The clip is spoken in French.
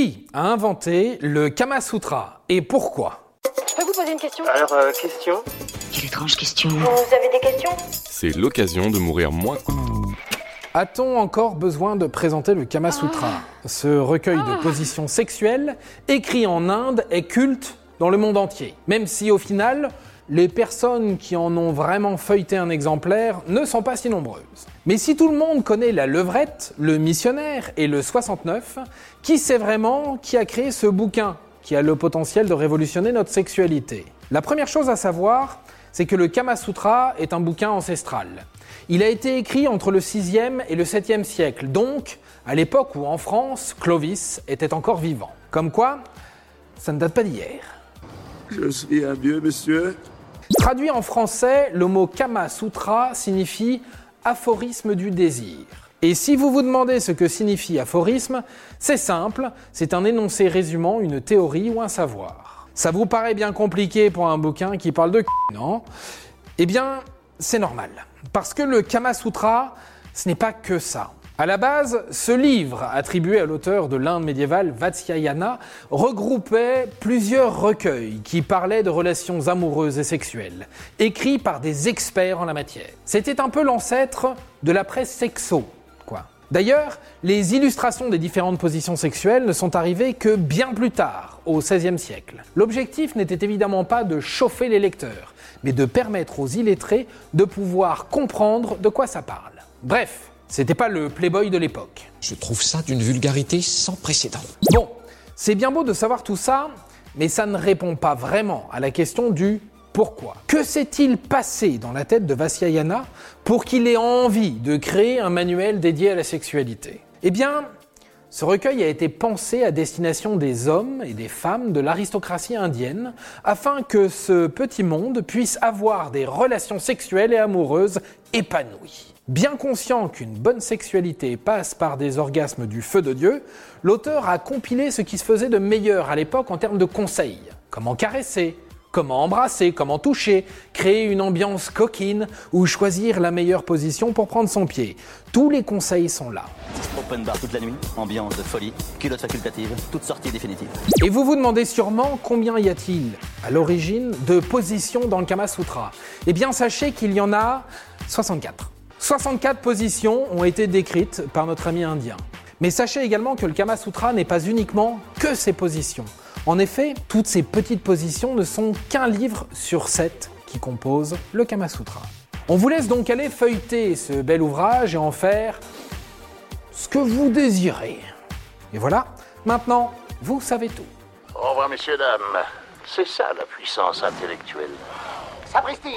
Qui a inventé le Kama Sutra et pourquoi Je peux vous poser une question Alors, euh, question Quelle étrange question. Vous avez des questions C'est l'occasion de mourir moins. A-t-on encore besoin de présenter le Kama Sutra? Ce recueil de positions sexuelles, écrit en Inde, est culte dans le monde entier. Même si au final, les personnes qui en ont vraiment feuilleté un exemplaire ne sont pas si nombreuses. Mais si tout le monde connaît la levrette, le missionnaire et le 69, qui sait vraiment qui a créé ce bouquin qui a le potentiel de révolutionner notre sexualité? La première chose à savoir, c'est que le Kama Sutra est un bouquin ancestral. Il a été écrit entre le 6e et le 7e siècle, donc à l'époque où en France, Clovis était encore vivant. Comme quoi, ça ne date pas d'hier. Je suis un vieux monsieur. Traduit en français, le mot Kama Sutra signifie aphorisme du désir. Et si vous vous demandez ce que signifie aphorisme, c'est simple, c'est un énoncé résumant une théorie ou un savoir. Ça vous paraît bien compliqué pour un bouquin qui parle de non? Eh bien, c'est normal. Parce que le Kama Sutra, ce n'est pas que ça. À la base, ce livre, attribué à l'auteur de l'Inde médiévale Vatsyayana, regroupait plusieurs recueils qui parlaient de relations amoureuses et sexuelles, écrits par des experts en la matière. C'était un peu l'ancêtre de la presse sexo, quoi. D'ailleurs, les illustrations des différentes positions sexuelles ne sont arrivées que bien plus tard, au XVIe siècle. L'objectif n'était évidemment pas de chauffer les lecteurs, mais de permettre aux illettrés de pouvoir comprendre de quoi ça parle. Bref, c'était pas le Playboy de l'époque. Je trouve ça d'une vulgarité sans précédent. Bon, c'est bien beau de savoir tout ça, mais ça ne répond pas vraiment à la question du pourquoi. Que s'est-il passé dans la tête de Vatsyayana pour qu'il ait envie de créer un manuel dédié à la sexualité? Eh bien, ce recueil a été pensé à destination des hommes et des femmes de l'aristocratie indienne afin que ce petit monde puisse avoir des relations sexuelles et amoureuses épanouies. Bien conscient qu'une bonne sexualité passe par des orgasmes du feu de Dieu, l'auteur a compilé ce qui se faisait de meilleur à l'époque en termes de conseils. Comment caresser Comment embrasser, comment toucher, créer une ambiance coquine ou choisir la meilleure position pour prendre son pied. Tous les conseils sont là. Open bar toute la nuit, ambiance de folie, culotte facultative, toute sortie définitive. Et vous vous demandez sûrement combien y a-t-il à l'origine de positions dans le Kama Sutra Eh bien sachez qu'il y en a 64. 64 positions ont été décrites par notre ami indien. Mais sachez également que le Kama Sutra n'est pas uniquement que ces positions. En effet, toutes ces petites positions ne sont qu'un livre sur sept qui compose le Kama Sutra. On vous laisse donc aller feuilleter ce bel ouvrage et en faire ce que vous désirez. Et voilà, maintenant, vous savez tout. Au revoir, messieurs, dames. C'est ça la puissance intellectuelle. Sapristi